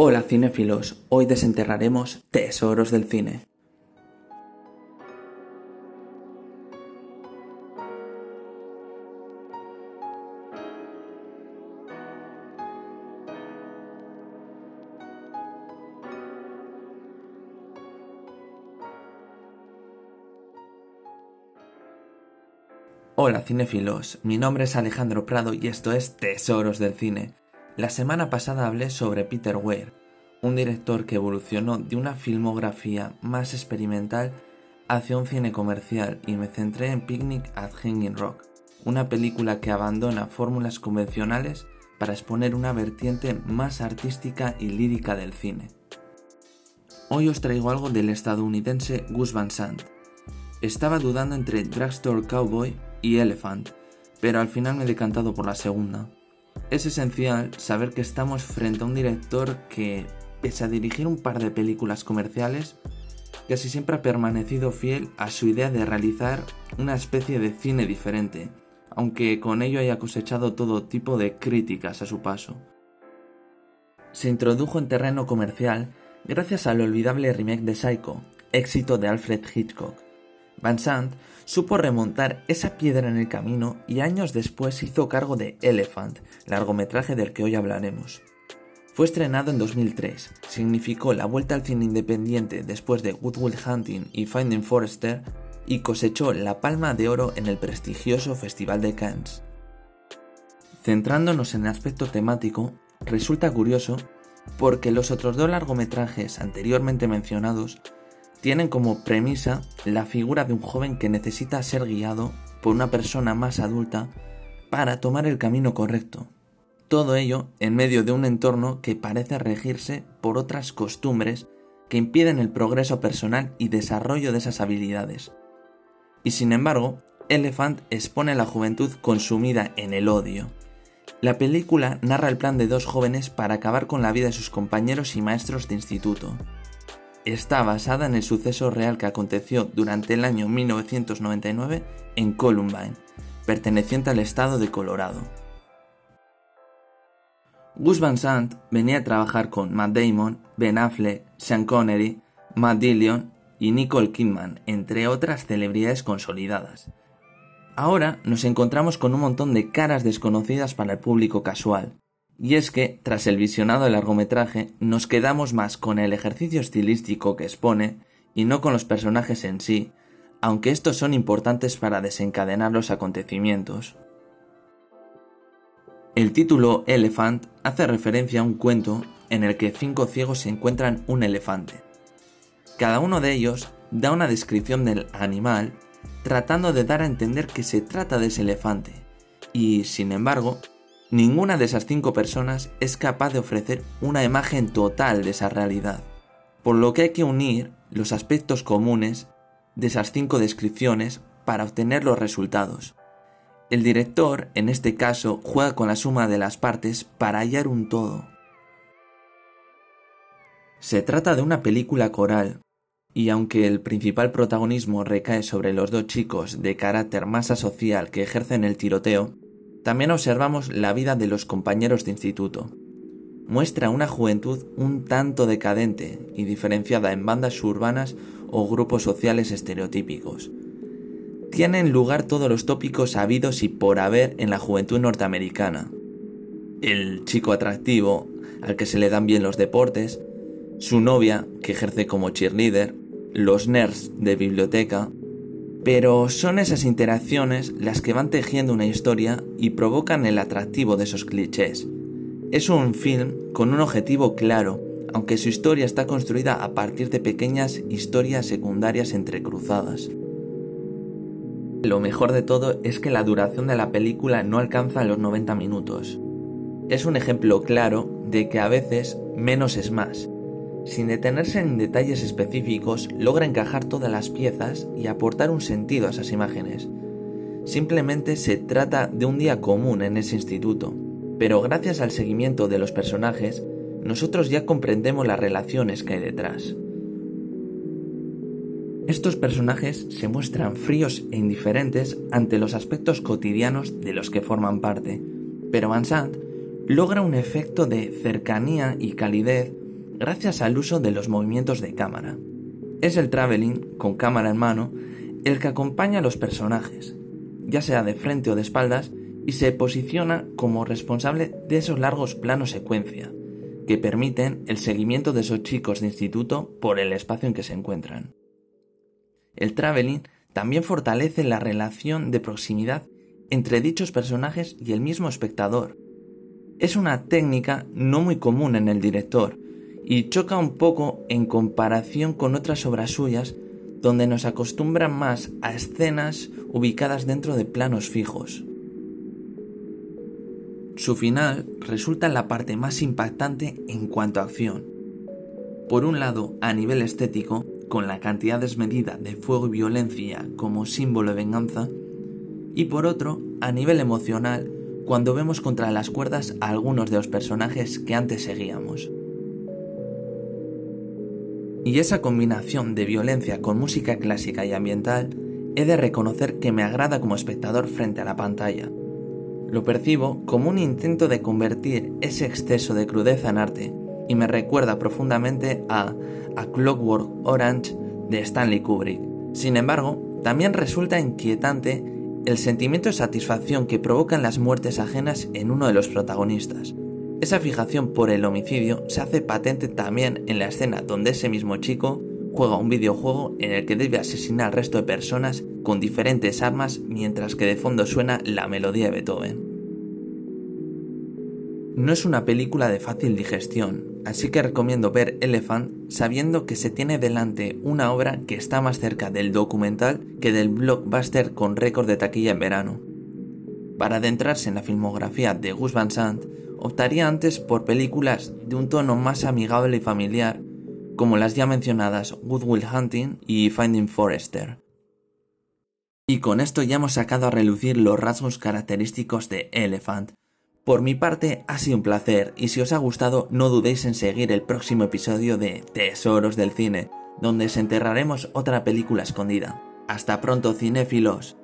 Hola cinéfilos, hoy desenterraremos tesoros del cine. Hola cinéfilos, mi nombre es Alejandro Prado y esto es Tesoros del Cine. La semana pasada hablé sobre Peter Weir, un director que evolucionó de una filmografía más experimental hacia un cine comercial y me centré en Picnic at Hanging Rock, una película que abandona fórmulas convencionales para exponer una vertiente más artística y lírica del cine. Hoy os traigo algo del estadounidense Gus Van Sant. Estaba dudando entre Drugstore Cowboy y Elephant, pero al final me he decantado por la segunda. Es esencial saber que estamos frente a un director que, pese a dirigir un par de películas comerciales, casi siempre ha permanecido fiel a su idea de realizar una especie de cine diferente, aunque con ello haya cosechado todo tipo de críticas a su paso. Se introdujo en terreno comercial gracias al olvidable remake de Psycho, éxito de Alfred Hitchcock. Van Sant supo remontar esa piedra en el camino y años después hizo cargo de Elephant, largometraje del que hoy hablaremos. Fue estrenado en 2003, significó la vuelta al cine independiente después de Good Will Hunting y Finding Forrester y cosechó la palma de oro en el prestigioso Festival de Cannes. Centrándonos en el aspecto temático, resulta curioso porque los otros dos largometrajes anteriormente mencionados tienen como premisa la figura de un joven que necesita ser guiado por una persona más adulta para tomar el camino correcto. Todo ello en medio de un entorno que parece regirse por otras costumbres que impiden el progreso personal y desarrollo de esas habilidades. Y sin embargo, Elephant expone a la juventud consumida en el odio. La película narra el plan de dos jóvenes para acabar con la vida de sus compañeros y maestros de instituto está basada en el suceso real que aconteció durante el año 1999 en Columbine, perteneciente al estado de Colorado. Gus Van Sant venía a trabajar con Matt Damon, Ben Affleck, Sean Connery, Matt Dillon y Nicole Kidman, entre otras celebridades consolidadas. Ahora nos encontramos con un montón de caras desconocidas para el público casual, y es que, tras el visionado del largometraje, nos quedamos más con el ejercicio estilístico que expone y no con los personajes en sí, aunque estos son importantes para desencadenar los acontecimientos. El título Elephant hace referencia a un cuento en el que cinco ciegos se encuentran un elefante. Cada uno de ellos da una descripción del animal tratando de dar a entender que se trata de ese elefante, y sin embargo, Ninguna de esas cinco personas es capaz de ofrecer una imagen total de esa realidad, por lo que hay que unir los aspectos comunes de esas cinco descripciones para obtener los resultados. El director, en este caso, juega con la suma de las partes para hallar un todo. Se trata de una película coral, y aunque el principal protagonismo recae sobre los dos chicos de carácter más social que ejercen el tiroteo, también observamos la vida de los compañeros de instituto. Muestra una juventud un tanto decadente y diferenciada en bandas urbanas o grupos sociales estereotípicos. Tienen lugar todos los tópicos habidos y por haber en la juventud norteamericana. El chico atractivo, al que se le dan bien los deportes, su novia, que ejerce como cheerleader, los nerds de biblioteca, pero son esas interacciones las que van tejiendo una historia y provocan el atractivo de esos clichés. Es un film con un objetivo claro, aunque su historia está construida a partir de pequeñas historias secundarias entrecruzadas. Lo mejor de todo es que la duración de la película no alcanza los 90 minutos. Es un ejemplo claro de que a veces menos es más, sin detenerse en detalles específicos, logra encajar todas las piezas y aportar un sentido a esas imágenes. Simplemente se trata de un día común en ese instituto, pero gracias al seguimiento de los personajes, nosotros ya comprendemos las relaciones que hay detrás. Estos personajes se muestran fríos e indiferentes ante los aspectos cotidianos de los que forman parte, pero Van Sant logra un efecto de cercanía y calidez gracias al uso de los movimientos de cámara. Es el traveling, con cámara en mano, el que acompaña a los personajes, ya sea de frente o de espaldas, y se posiciona como responsable de esos largos planos secuencia, que permiten el seguimiento de esos chicos de instituto por el espacio en que se encuentran. El traveling también fortalece la relación de proximidad entre dichos personajes y el mismo espectador. Es una técnica no muy común en el director y choca un poco en comparación con otras obras suyas donde nos acostumbran más a escenas ubicadas dentro de planos fijos. Su final resulta la parte más impactante en cuanto a acción. Por un lado, a nivel estético, con la cantidad desmedida de fuego y violencia como símbolo de venganza, y por otro, a nivel emocional, cuando vemos contra las cuerdas a algunos de los personajes que antes seguíamos. Y esa combinación de violencia con música clásica y ambiental, he de reconocer que me agrada como espectador frente a la pantalla. Lo percibo como un intento de convertir ese exceso de crudeza en arte, y me recuerda profundamente a A Clockwork Orange de Stanley Kubrick. Sin embargo, también resulta inquietante el sentimiento de satisfacción que provocan las muertes ajenas en uno de los protagonistas. Esa fijación por el homicidio se hace patente también en la escena donde ese mismo chico juega un videojuego en el que debe asesinar al resto de personas con diferentes armas mientras que de fondo suena la melodía de Beethoven. No es una película de fácil digestión, así que recomiendo ver Elephant sabiendo que se tiene delante una obra que está más cerca del documental que del blockbuster con récord de taquilla en verano. Para adentrarse en la filmografía de Gus Van Sant, optaría antes por películas de un tono más amigable y familiar, como las ya mencionadas Good Will Hunting y Finding Forrester. Y con esto ya hemos sacado a relucir los rasgos característicos de Elephant, por mi parte ha sido un placer y si os ha gustado no dudéis en seguir el próximo episodio de Tesoros del Cine, donde desenterraremos otra película escondida. Hasta pronto cinéfilos.